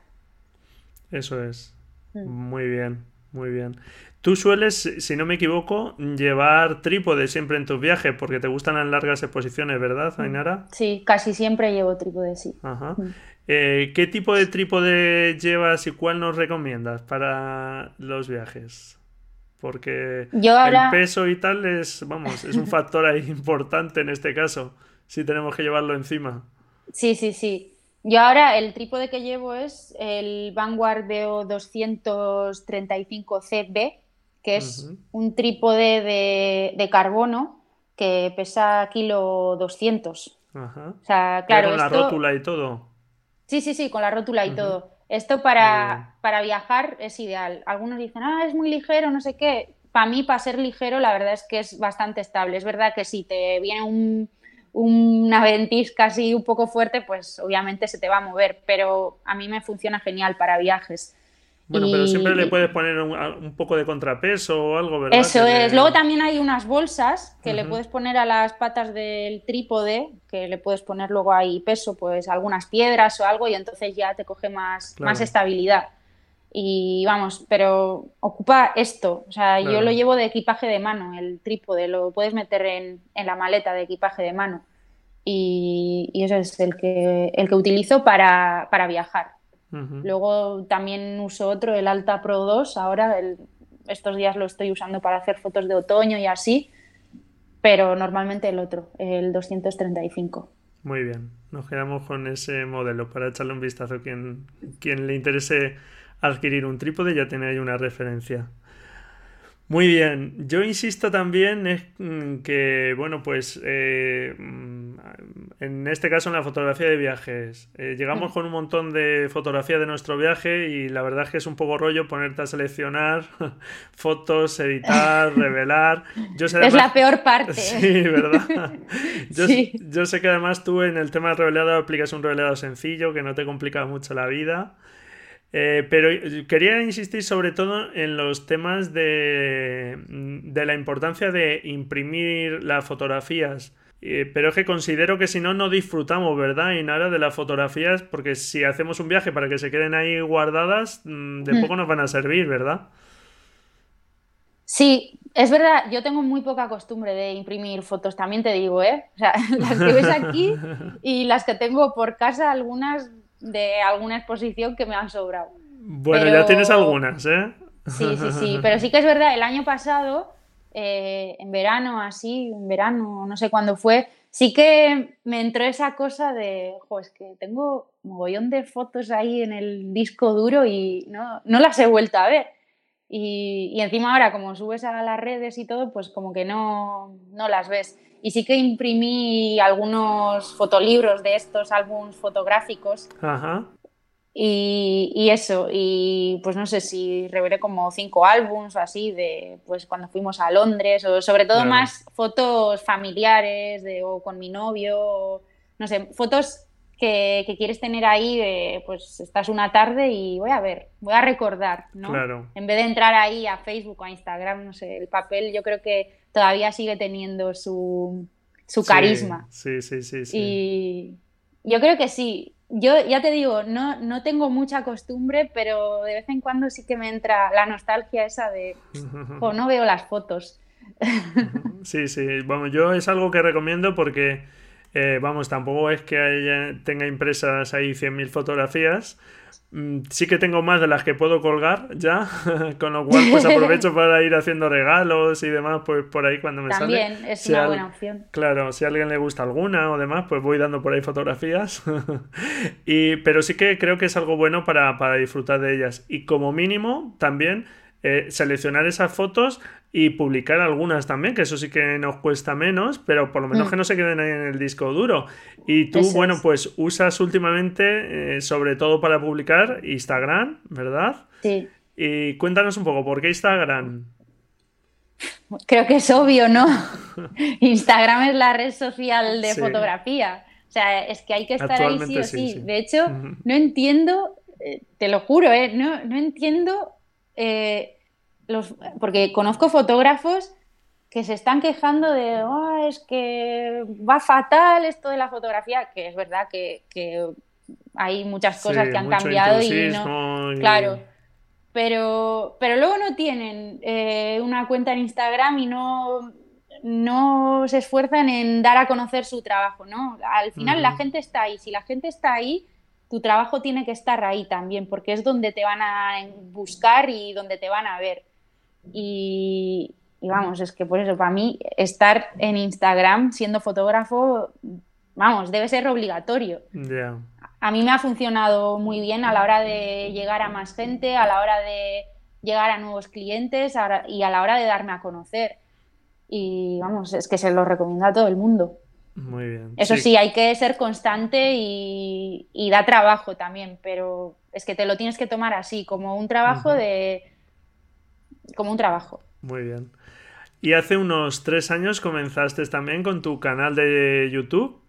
Eso es. Mm. Muy bien, muy bien. Tú sueles, si no me equivoco, llevar trípode siempre en tus viajes porque te gustan las largas exposiciones, ¿verdad, mm. Ainara? Sí, casi siempre llevo trípode, sí. Ajá. Mm. Eh, ¿Qué tipo de trípode llevas y cuál nos recomiendas para los viajes? Porque el peso y tal es, vamos, es un factor ahí importante en este caso si tenemos que llevarlo encima. Sí, sí, sí. Yo ahora el trípode que llevo es el Vanguard BO 235CB, que es un trípode de, carbono que pesa kilo 200. Ajá. O sea, claro. con la rótula y todo. Sí, sí, sí, con la rótula y todo. Esto para, para viajar es ideal. Algunos dicen, ah, es muy ligero, no sé qué. Para mí, para ser ligero, la verdad es que es bastante estable. Es verdad que si te viene un, una ventisca así un poco fuerte, pues obviamente se te va a mover, pero a mí me funciona genial para viajes. Bueno, pero siempre le puedes poner un, poco de contrapeso o algo, ¿verdad? Eso Que es. le- Luego también hay unas bolsas que le puedes poner a las patas del trípode, que le puedes poner luego ahí peso, pues algunas piedras o algo, y entonces ya te coge más, Claro. más estabilidad. Y vamos, pero ocupa esto. O sea, yo lo llevo de equipaje de mano, el trípode, lo puedes meter en, en la maleta de equipaje de mano. Y, y ese es el que, el que utilizo para, para viajar. Luego también uso otro, el Alta Pro 2. Ahora, el- estos días lo estoy usando para hacer fotos de otoño y así, pero normalmente el otro, el 235. Muy bien, nos quedamos con ese modelo para echarle un vistazo. Quien, quien le interese adquirir un trípode ya tiene ahí una referencia. Muy bien, yo insisto también es mm, que, bueno, pues eh, mm, en este caso en la fotografía de viajes, eh, llegamos Mm. con un montón de fotografía de nuestro viaje y la verdad es que es un poco rollo ponerte a seleccionar fotos, editar, revelar. Yo sé Es además- la peor parte. Sí, ¿verdad? Yo, Sí. yo sé que además tú en el tema del revelado aplicas un revelado sencillo que no te complica mucho la vida. Eh, pero quería insistir sobre todo en los temas de, de la importancia de imprimir las fotografías. Eh, pero es que considero que si no, no disfrutamos, ¿verdad? Y nada de las fotografías, porque si hacemos un viaje para que se queden ahí guardadas, mm, de Mm. poco nos van a servir, ¿verdad? Sí, es verdad, yo tengo muy poca costumbre de imprimir fotos, también te digo, ¿eh? O sea, las que ves aquí y las que tengo por casa, algunas de alguna exposición que me han sobrado. Bueno, Pero- ya tienes algunas, ¿eh? Sí, sí, sí, pero sí que es verdad, el año pasado, eh, en verano, así, en verano, no sé cuándo fue, sí que me entró esa cosa de, jo, es que tengo un mogollón de fotos ahí en el disco duro y no, no las he vuelto a ver. Y, y encima ahora, como subes a las redes y todo, pues como que no, no las ves. Y sí que imprimí algunos fotolibros de estos álbumes fotográficos Ajá. y, y eso, y pues no sé si revelé como cinco álbums o así de pues cuando fuimos a Londres, o sobre todo Claro. más fotos familiares de, o con mi novio, o, no sé, fotos que, que quieres tener ahí de pues estás una tarde y voy a ver, voy a recordar, ¿no? Claro. En vez de entrar ahí a Facebook o a Instagram, no sé, el papel yo creo que todavía sigue teniendo su, su carisma. Sí, sí, sí, sí. Y yo creo que sí. Yo ya te digo, no, no tengo mucha costumbre, pero de vez en cuando sí que me entra la nostalgia esa de, o no veo las fotos. Sí, sí, vamos, yo es algo que recomiendo porque, eh, vamos, tampoco es que haya- tenga impresas ahí 100.000 fotografías. Mm, Sí que tengo más de las que puedo colgar ya, con lo cual pues aprovecho para ir haciendo regalos y demás, pues por ahí cuando me sale. También es Si una al- buena opción. Claro, si a alguien le gusta alguna o demás, pues voy dando por ahí fotografías. y, pero sí que creo que es algo bueno para, para disfrutar de ellas. Y como mínimo, también eh, seleccionar esas fotos y publicar algunas también, que eso sí que nos cuesta menos, pero por lo menos Mm. que no se queden ahí en el disco duro. Y tú, Eso bueno, es. pues usas últimamente, eh, sobre todo para publicar, Instagram, ¿verdad? Sí, Y cuéntanos un poco, ¿por qué Instagram? creo que es obvio, ¿no? Instagram es la red social de Sí. fotografía. O sea, es que hay que estar ahí sí o sí, sí. sí. De hecho, no entiendo, eh, te lo juro, ¿eh? No, no entiendo eh, los, porque conozco fotógrafos que se están quejando de, "Ah, es que va fatal esto de la fotografía, que es verdad que, que hay muchas cosas Sí, que han cambiado y no, y- claro, pero, pero luego no tienen eh, una cuenta en Instagram y no, no se esfuerzan en dar a conocer su trabajo, ¿no? Al final la gente está ahí, si la gente está ahí, tu trabajo tiene que estar ahí también, porque es donde te van a buscar y donde te van a ver. Y, y vamos, es que por eso, para mí, estar en Instagram siendo fotógrafo, vamos, debe ser obligatorio. A mí me ha funcionado muy bien a la hora de llegar a más gente, a la hora de llegar a nuevos clientes a- y a la hora de darme a conocer. Y vamos, es que se lo recomiendo a todo el mundo. Muy bien. Eso sí, hay que ser constante y, da trabajo también, pero es que te lo tienes que tomar así, como un trabajo de... como un trabajo. Muy bien. Y hace unos tres años comenzaste también con tu canal de YouTube,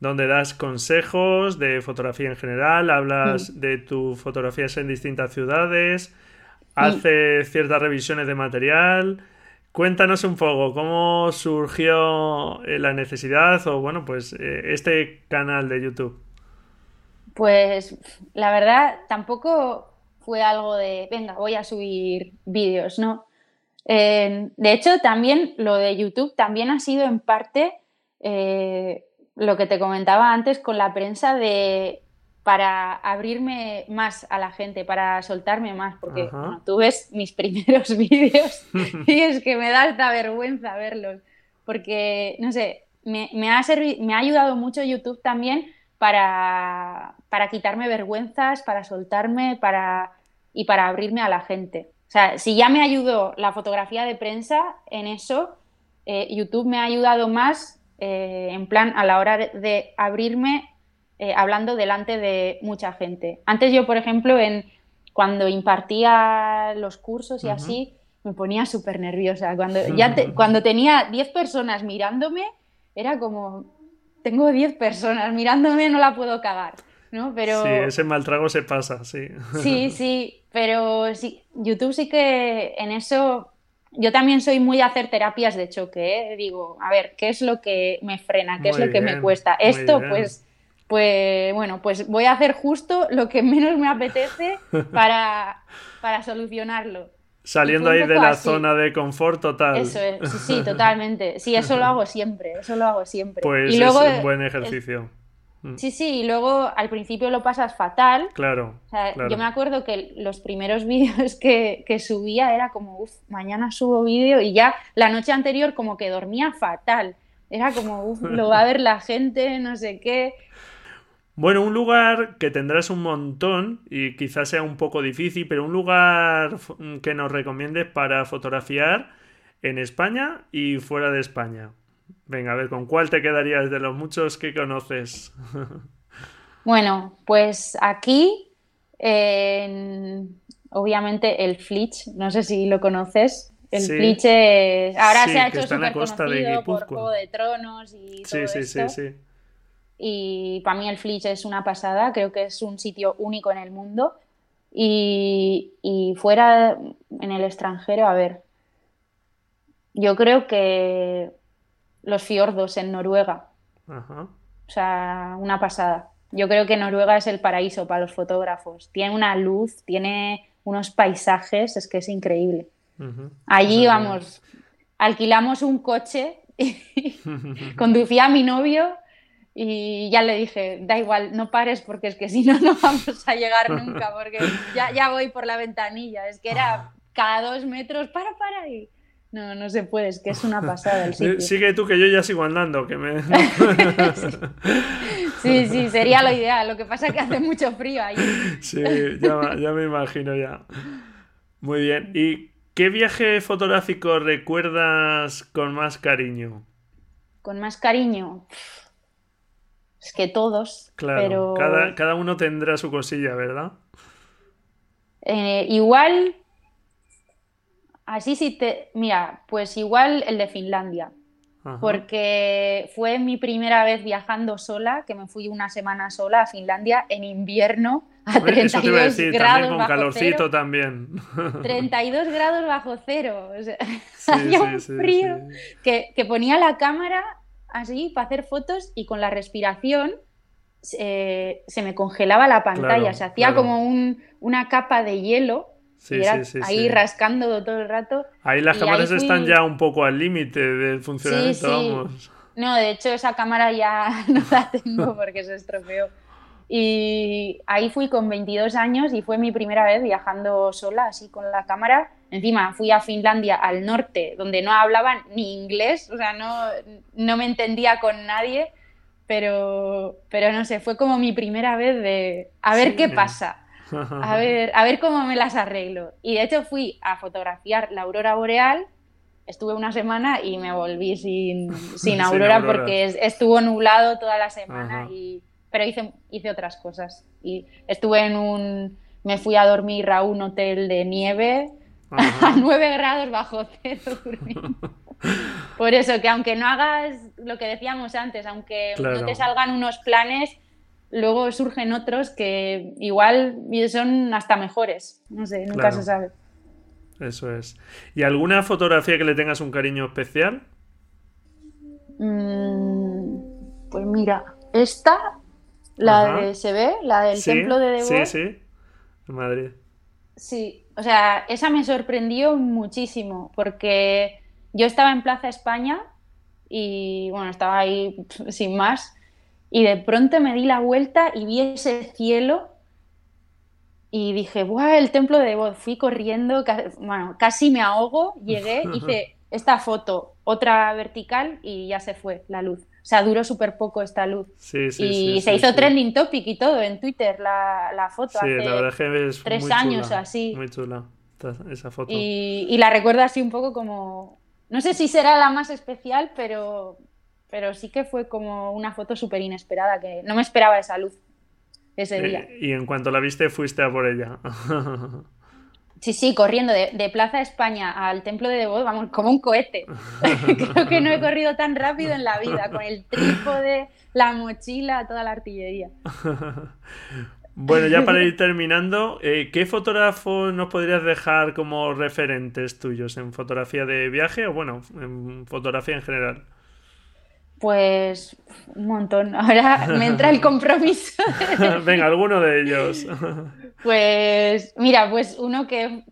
donde das consejos de fotografía en general, hablas mm. de tus fotografías en distintas ciudades, mm. haces ciertas revisiones de material. Cuéntanos un poco cómo surgió eh, la necesidad o, bueno, pues eh, este canal de YouTube. Pues la verdad tampoco fue algo de, venga, voy a subir vídeos, ¿no? de hecho, también lo de YouTube también ha sido en parte eh, lo que te comentaba antes con la prensa de para abrirme más a la gente, para soltarme más, porque tú ves mis primeros vídeos y es que me da alta vergüenza verlos, porque, no sé, me, ha, me ha ayudado mucho YouTube también para, para quitarme vergüenzas, para soltarme para, y para abrirme a la gente. O sea, si ya me ayudó la fotografía de prensa en eso, eh, YouTube me ha ayudado más eh, en plan a la hora de abrirme eh, hablando delante de mucha gente. Antes yo, por ejemplo, en, cuando impartía los cursos y así, me ponía súper nerviosa. Cuando, ya cuando tenía 10 personas mirándome, era como, tengo 10 personas mirándome, no la puedo cagar. ¿no? Pero... Sí, ese mal trago se pasa, sí. Sí, sí, pero sí, YouTube sí que en eso yo también soy muy de hacer terapias de choque, ¿eh? digo, a ver, ¿qué es lo que me frena? ¿Qué es lo que me cuesta? Esto, pues pues bueno, pues voy a hacer justo lo que menos me apetece para, para solucionarlo. Saliendo ahí de la zona de confort total. Eso es, sí, totalmente. Sí, eso lo hago siempre, eso lo hago siempre. Pues y luego, es un buen ejercicio. Mm. Sí, sí, y luego al principio lo pasas fatal. Claro, Yo me acuerdo que los primeros vídeos que, que, subía era como, uff, mañana subo vídeo y ya la noche anterior como que dormía fatal. Era como, uff, lo va a ver la gente, no sé qué. Bueno, un lugar que tendrás un montón y quizás sea un poco difícil, pero un lugar que nos recomiendes para fotografiar en España y fuera de España. Venga, a ver, ¿con cuál te quedarías de los muchos que conoces? bueno, pues aquí, obviamente el Flitch, no sé si lo conoces. El Flitch ahora se ha hecho súper conocido por Juego de Tronos y todo sí, sí, sí, sí y para mí el Flitch es una pasada, creo que es un sitio único en el mundo y, fuera en el extranjero, a ver, yo creo que los fiordos en Noruega, o sea, una pasada. Yo creo que Noruega es el paraíso para los fotógrafos. Tiene una luz, tiene unos paisajes, es que es increíble. Allí, vamos, alquilamos un coche, conducía a mi novio y ya le dije, da igual, no pares porque es que si no, no vamos a llegar nunca, porque ya, ya voy por la ventanilla. Es que era cada dos metros, para, para ahí. No, no se puede, es que es una pasada el sitio. Sigue tú que yo ya sigo andando, que me... sí, sí, sería lo ideal. Lo que pasa es que hace mucho frío ahí. Sí, ya, ya me imagino ya. Muy bien. ¿Y qué viaje fotográfico recuerdas con más cariño? Con más cariño. Es que todos. Claro, cada, cada, uno tendrá su cosilla, ¿verdad? Eh, igual. Así sí te. Mira, pues igual el de Finlandia. Porque fue mi primera vez viajando sola, que me fui una semana sola a Finlandia en invierno a 32 grados con bajo calorcito cero. también. 32 grados bajo cero. O sea, había un frío que, que ponía la cámara así para hacer fotos y con la respiración eh, se me congelaba la pantalla, se hacía como una capa de hielo. y era ahí rascando todo el rato. Ahí las cámaras están ya un poco al límite del funcionamiento, vamos. No, de hecho esa cámara ya no la tengo porque se estropeó. Y ahí fui con 22 años y fue mi primera vez viajando sola, así con la cámara. Encima fui a Finlandia, al norte, donde no hablaban ni inglés, o sea, no, no me entendía con nadie, pero, pero no sé, fue como mi primera vez de a ver qué pasa, a ver, a ver cómo me las arreglo. Y de hecho fui a fotografiar la aurora boreal estuve una semana y me volví sin, sin, aurora, porque estuvo nublado toda la semana, y, pero hice, hice otras cosas. Y estuve en un, me fui a dormir a un hotel de nieve a 9 grados bajo cero Por eso, que aunque no hagas lo que decíamos antes, aunque no te salgan unos planes, luego surgen otros que igual son hasta mejores. No sé, nunca se sabe. Eso es. ¿Y alguna fotografía que le tengas un cariño especial? Mm, pues mira, esta, la de se ve, la del templo de Debo. Sí, sí, en Madrid. Sí, o sea, esa me sorprendió muchísimo porque yo estaba en Plaza España y bueno, estaba ahí sin más y de pronto me di la vuelta y vi ese cielo y dije, ¡buah! El templo de voz. Fui corriendo, bueno, casi me ahogo, llegué, hice esta foto, otra vertical y ya se fue la luz. O sea, duró súper poco esta luz. Sí, sí, y se hizo trending topic y todo en Twitter la, la foto. Sí, la verdad que es tres muy años chula, así. Muy chula esa foto. Y, y, la recuerdo así un poco como. No sé si será la más especial, pero, pero sí que fue como una foto súper inesperada, que no me esperaba esa luz ese eh, día. y en cuanto la viste, fuiste a por ella. Sí, sí, corriendo de, de, Plaza España al Templo de Devot, vamos, como un cohete. Creo que no he corrido tan rápido en la vida, con el trípode, la mochila, toda la artillería. Bueno, ya para ir terminando, eh, ¿qué fotógrafos nos podrías dejar como referentes tuyos en fotografía de viaje o bueno, en fotografía en general? Pues un montón. Ahora me entra el compromiso. Venga, alguno de ellos. pues mira, pues uno que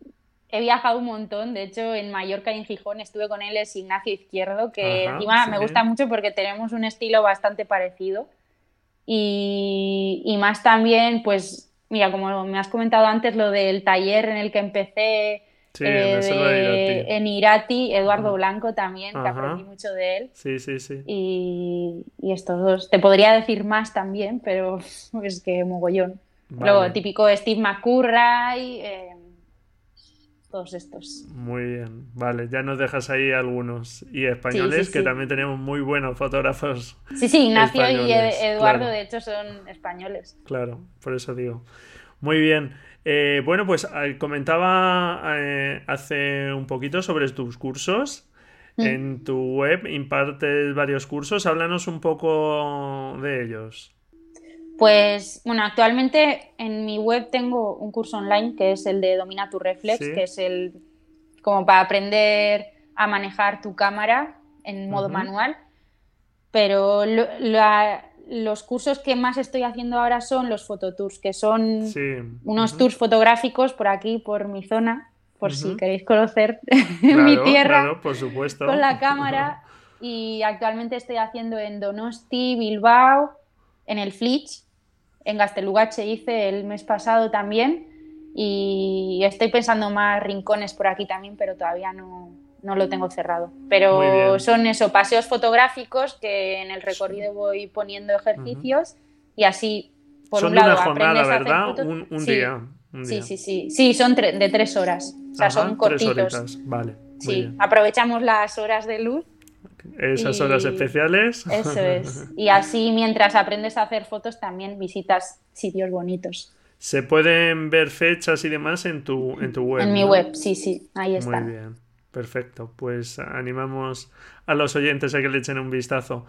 he viajado un montón. De hecho, en Mallorca y en Gijón estuve con él, es Ignacio Izquierdo, que encima me gusta mucho porque tenemos un estilo bastante parecido. Y, y más también, pues, mira, como me has comentado antes, lo del taller en el que empecé eh, en Irati, Eduardo Blanco también, que aprendí mucho de él. Sí, sí, sí. Y, estos dos. Te podría decir más también, pero es que mogollón. Luego, típico Steve McCurry, eh, todos estos. Muy bien, vale, ya nos dejas ahí algunos. Y españoles, que también tenemos muy buenos fotógrafos. Sí, sí, Ignacio y Eduardo, de hecho, son españoles. Claro, por eso digo. Muy bien. Eh, bueno, pues eh, comentaba eh, hace un poquito sobre tus cursos. Mm. En tu web impartes varios cursos. Háblanos un poco de ellos. Pues bueno, actualmente en mi web tengo un curso online que es el de Domina tu Reflex, que es el como para aprender a manejar tu cámara en modo manual. Pero la, los cursos que más estoy haciendo ahora son los fototours, que son unos tours fotográficos por aquí, por mi zona, por si queréis conocer mi tierra por supuesto. con la cámara. Y actualmente estoy haciendo en Donosti, Bilbao, en el Flitch, en Gastelugache hice el mes pasado también. Y estoy pensando más rincones por aquí también, pero todavía no, no lo tengo cerrado. Pero son eso, paseos fotográficos que en el recorrido voy poniendo ejercicios y así, por son un lado, una jornada, ¿verdad? Un, día, Sí, sí, sí. Sí, son de tres horas. O sea, son cortitos. Vale. Sí, aprovechamos las horas de luz. Esas horas especiales. Eso es. Y así, mientras aprendes a hacer fotos, también visitas sitios bonitos. Se pueden ver fechas y demás en tu, en tu web. En mi web, sí, sí, ahí está. Muy bien. Perfecto, pues animamos a los oyentes a que le echen un vistazo.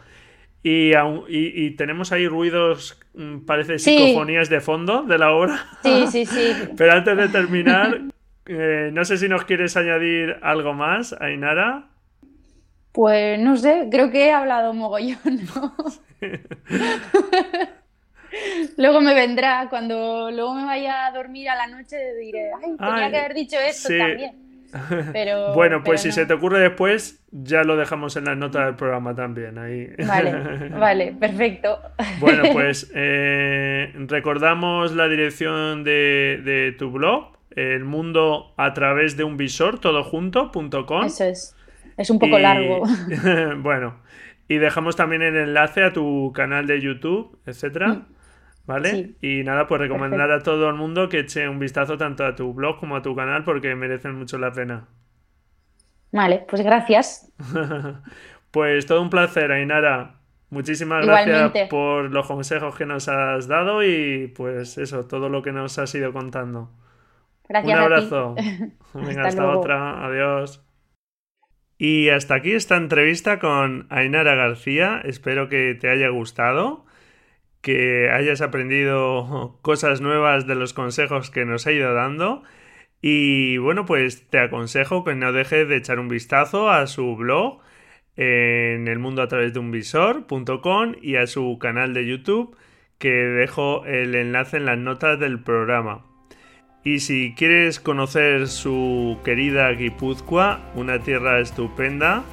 Y, y, tenemos ahí ruidos, mm, parece psicofonías de fondo de la obra. Sí, sí, sí. Pero antes de terminar, eh, no sé si nos quieres añadir algo más, Ainara. Pues no sé, creo que he hablado mogollón, ¿no? luego me vendrá, cuando luego me vaya a dormir a la noche, diré, ay, tenía que haber dicho esto también. Pero, bueno, pues si se te ocurre después, ya lo dejamos en las notas del programa también. Ahí. Vale, vale, perfecto. Bueno, pues eh, recordamos la dirección de, tu blog, el mundo a través de un visor, todo junto.com. Eso es. Es un poco largo. bueno, y dejamos también el enlace a tu canal de YouTube, etcétera. Mm. ¿Vale? Y nada, pues recomendar a todo el mundo que eche un vistazo tanto a tu blog como a tu canal porque merecen mucho la pena. Vale, pues gracias. pues todo un placer, Ainara. Muchísimas gracias por los consejos que nos has dado y pues eso, todo lo que nos has ido contando. Gracias. Un abrazo. Venga, hasta, otra. Adiós. Y hasta aquí esta entrevista con Ainara García. Espero que te haya gustado, que hayas aprendido cosas nuevas de los consejos que nos ha ido dando. Y bueno, pues te aconsejo que no dejes de echar un vistazo a su blog en el mundo a través de un visor.com y a su canal de YouTube que dejo el enlace en las notas del programa. Y si quieres conocer su querida Guipúzcoa, una tierra estupenda,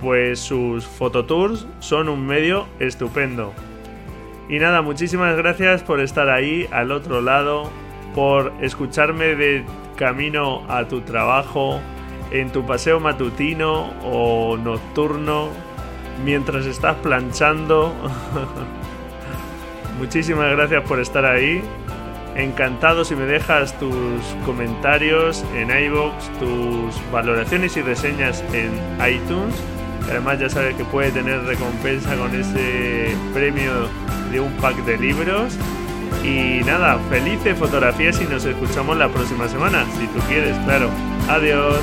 pues sus fototours son un medio estupendo. Y nada, muchísimas gracias por estar ahí al otro lado, por escucharme de camino a tu trabajo, en tu paseo matutino o nocturno, mientras estás planchando. Muchísimas gracias por estar ahí. Encantado si me dejas tus comentarios en iBox, tus valoraciones y reseñas en iTunes. Además ya sabes que puede tener recompensa con ese premio de un pack de libros. Y nada, felices fotografías y nos escuchamos la próxima semana, si tú quieres, claro. Adiós.